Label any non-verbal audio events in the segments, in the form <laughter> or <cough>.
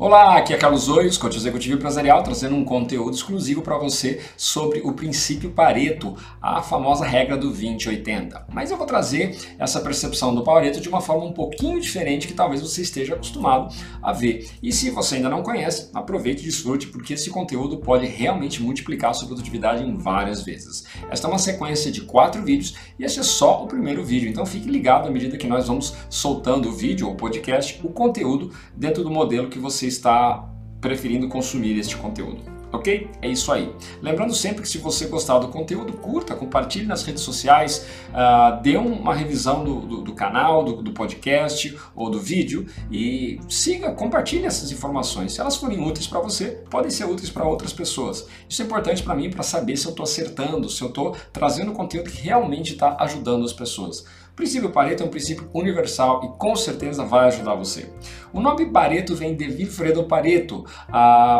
Olá, aqui é Carlos Oios, coach executivo empresarial, trazendo um conteúdo exclusivo para você sobre o princípio Pareto, a famosa regra do 20-80. Mas eu vou trazer essa percepção do Pareto de uma forma um pouquinho diferente que talvez você esteja acostumado a ver. E se você ainda não conhece, aproveite e desfrute, porque esse conteúdo pode realmente multiplicar a sua produtividade em várias vezes. Esta é uma sequência de quatro vídeos e este é só o primeiro vídeo, então fique ligado à medida que nós vamos soltando o vídeo ou podcast, o conteúdo dentro do modelo que você está preferindo consumir este conteúdo. Ok? É isso aí. Lembrando sempre que se você gostar do conteúdo, curta, compartilhe nas redes sociais, uh, dê uma revisão do, do, do canal, do, do, podcast ou do vídeo e siga, compartilhe essas informações. Se elas forem úteis para você, podem ser úteis para outras pessoas. Isso é importante para mim para saber se eu estou acertando, se eu estou trazendo conteúdo que realmente está ajudando as pessoas. O princípio Pareto é um princípio universal e com certeza vai ajudar você. O nome Pareto vem de Vilfredo Pareto,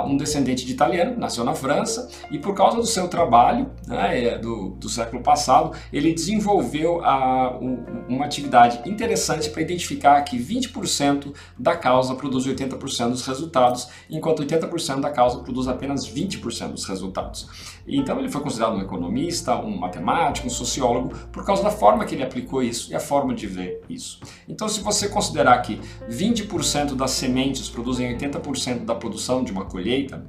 um descendente de italiano, nasceu na França e por causa do seu trabalho né, é, do, do, século passado, ele desenvolveu uma atividade interessante para identificar que 20% da causa produz 80% dos resultados, enquanto 80% da causa produz apenas 20% dos resultados. Então ele foi considerado um economista, um matemático, um sociólogo, por causa da forma que ele aplicou isso e a forma de ver isso. Então, se você considerar que 20% das sementes produzem 80% da produção de uma colheita,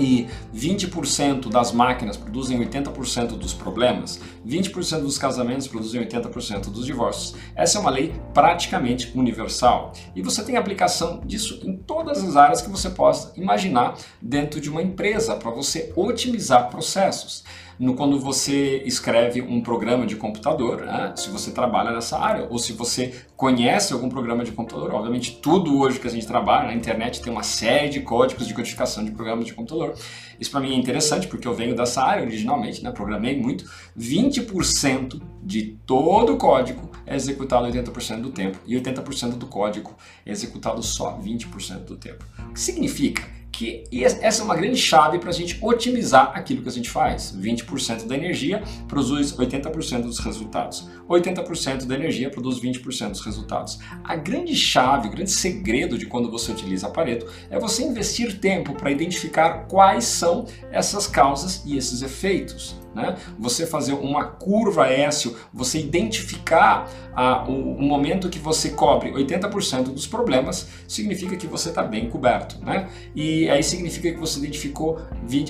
e 20% das máquinas produzem 80% dos problemas, 20% dos casamentos produzem 80% dos divórcios. Essa é uma lei praticamente universal e você tem aplicação disso em todas as áreas que você possa imaginar dentro de uma empresa para você otimizar processos no, quando você escreve um programa de computador, né? se você trabalha nessa área, ou se você conhece algum programa de computador. Obviamente, tudo hoje que a gente trabalha na internet tem uma série de códigos de codificação de programas de computador. Isso para mim é interessante porque eu venho dessa área originalmente, né? programei muito. 20% de todo o código é executado 80% do tempo e 80% do código é executado só 20% do tempo. O que significa? Que essa é uma grande chave para a gente otimizar aquilo que a gente faz. 20% da energia produz 80% dos resultados. 80% da energia produz 20% dos resultados. A grande chave, o grande segredo de quando você utiliza Pareto é você investir tempo para identificar quais são essas causas e esses efeitos. Né? Você fazer uma curva S, você identificar ah, o, o, momento que você cobre 80% dos problemas, significa que você está bem coberto. Né? E aí significa que você identificou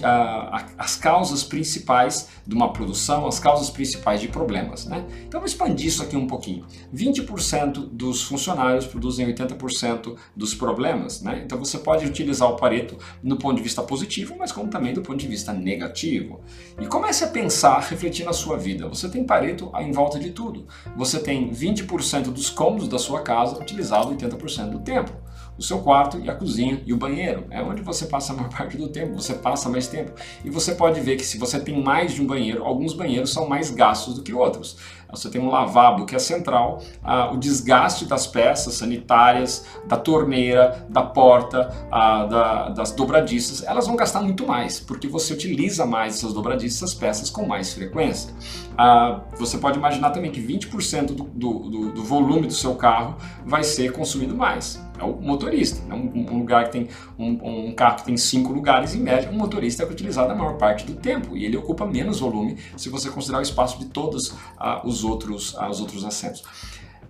ah, as causas principais de uma produção, as causas principais de problemas. Né? Então, vou expandir isso aqui um pouquinho. 20% dos funcionários produzem 80% dos problemas. Né? Então, você pode utilizar o Pareto no ponto de vista positivo, mas como também do ponto de vista negativo. E comece a pensar, refletir na sua vida. Você tem Pareto em volta de tudo. Você tem 20% dos cômodos da sua casa utilizado 80% do tempo o seu quarto e a cozinha e o banheiro. É onde você passa a maior <laughs> parte do tempo, você passa mais tempo. E você pode ver que se você tem mais de um banheiro, alguns banheiros são mais gastos do que outros. Você tem um lavabo que é central, ah, o desgaste das peças sanitárias, da torneira, da porta, ah, da, das dobradiças, elas vão gastar muito mais, porque você utiliza mais essas dobradiças, essas peças com mais frequência. Ah, você pode imaginar também que 20% do, do, do volume do seu carro vai ser consumido mais é o motorista. Né? Um, um, lugar que tem um, um, carro que tem cinco lugares em média, um motorista é utilizado a maior parte do tempo e ele ocupa menos volume se você considerar o espaço de todos ah, os outros ah, os outros assentos.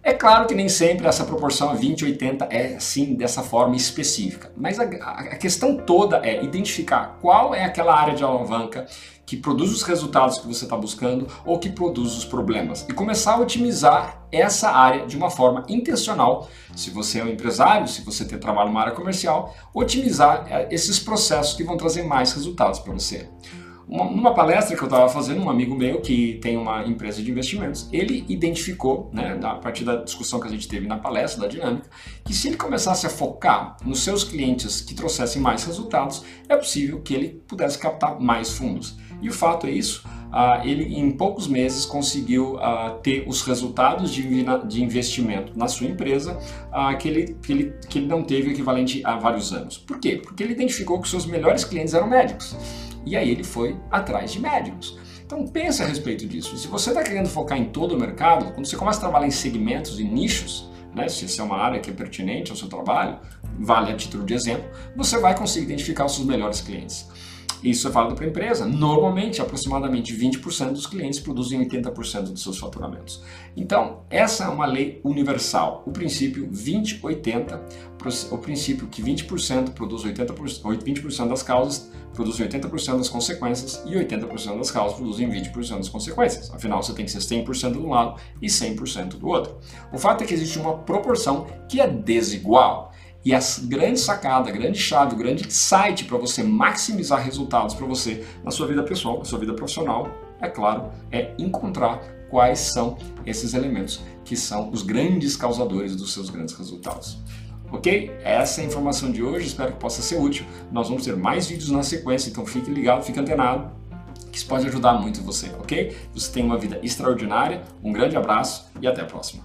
É claro que nem sempre essa proporção 20-80 é assim dessa forma específica, mas a, a, questão toda é identificar qual é aquela área de alavanca que produz os resultados que você está buscando ou que produz os problemas e começar a otimizar essa área de uma forma intencional. Se você é um empresário, se você tem trabalho numa área comercial, otimizar é, esses processos que vão trazer mais resultados para você. Uma, numa palestra que eu estava fazendo, um amigo meu que tem uma empresa de investimentos, ele identificou, né, a partir da discussão que a gente teve na palestra, da dinâmica, que se ele começasse a focar nos seus clientes que trouxessem mais resultados, é possível que ele pudesse captar mais fundos. E o fato é isso, uh, ele em poucos meses conseguiu uh, ter os resultados de, de, investimento na sua empresa uh, que, ele, que, ele, que ele não teve equivalente a vários anos. Por quê? Porque ele identificou que seus melhores clientes eram médicos. E aí ele foi atrás de médicos. Então pense a respeito disso. Se você está querendo focar em todo o mercado, quando você começa a trabalhar em segmentos e nichos, né, se essa é uma área que é pertinente ao seu trabalho, vale a título de exemplo, você vai conseguir identificar os seus melhores clientes. Isso é válido para a empresa. Normalmente, aproximadamente 20% dos clientes produzem 80% dos seus faturamentos. Então, essa é uma lei universal. O princípio 20-80, o princípio que 20% produz 80%, 20% das causas produzem 80% das consequências e 80% das causas produzem 20% das consequências. Afinal, você tem que ser 100% de um lado e 100% do outro. O fato é que existe uma proporção que é desigual. E a grande sacada, a grande chave, o grande site para você maximizar resultados para você na sua vida pessoal, na sua vida profissional, é claro, é encontrar quais são esses elementos que são os grandes causadores dos seus grandes resultados. Ok? Essa é a informação de hoje, espero que possa ser útil. Nós vamos ter mais vídeos na sequência, então fique ligado, fique antenado, que isso pode ajudar muito você, ok? Você tem uma vida extraordinária, um grande abraço e até a próxima.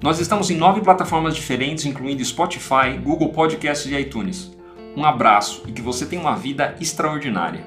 Nós estamos em nove plataformas diferentes, incluindo Spotify, Google Podcasts e iTunes. Um abraço e que você tenha uma vida extraordinária.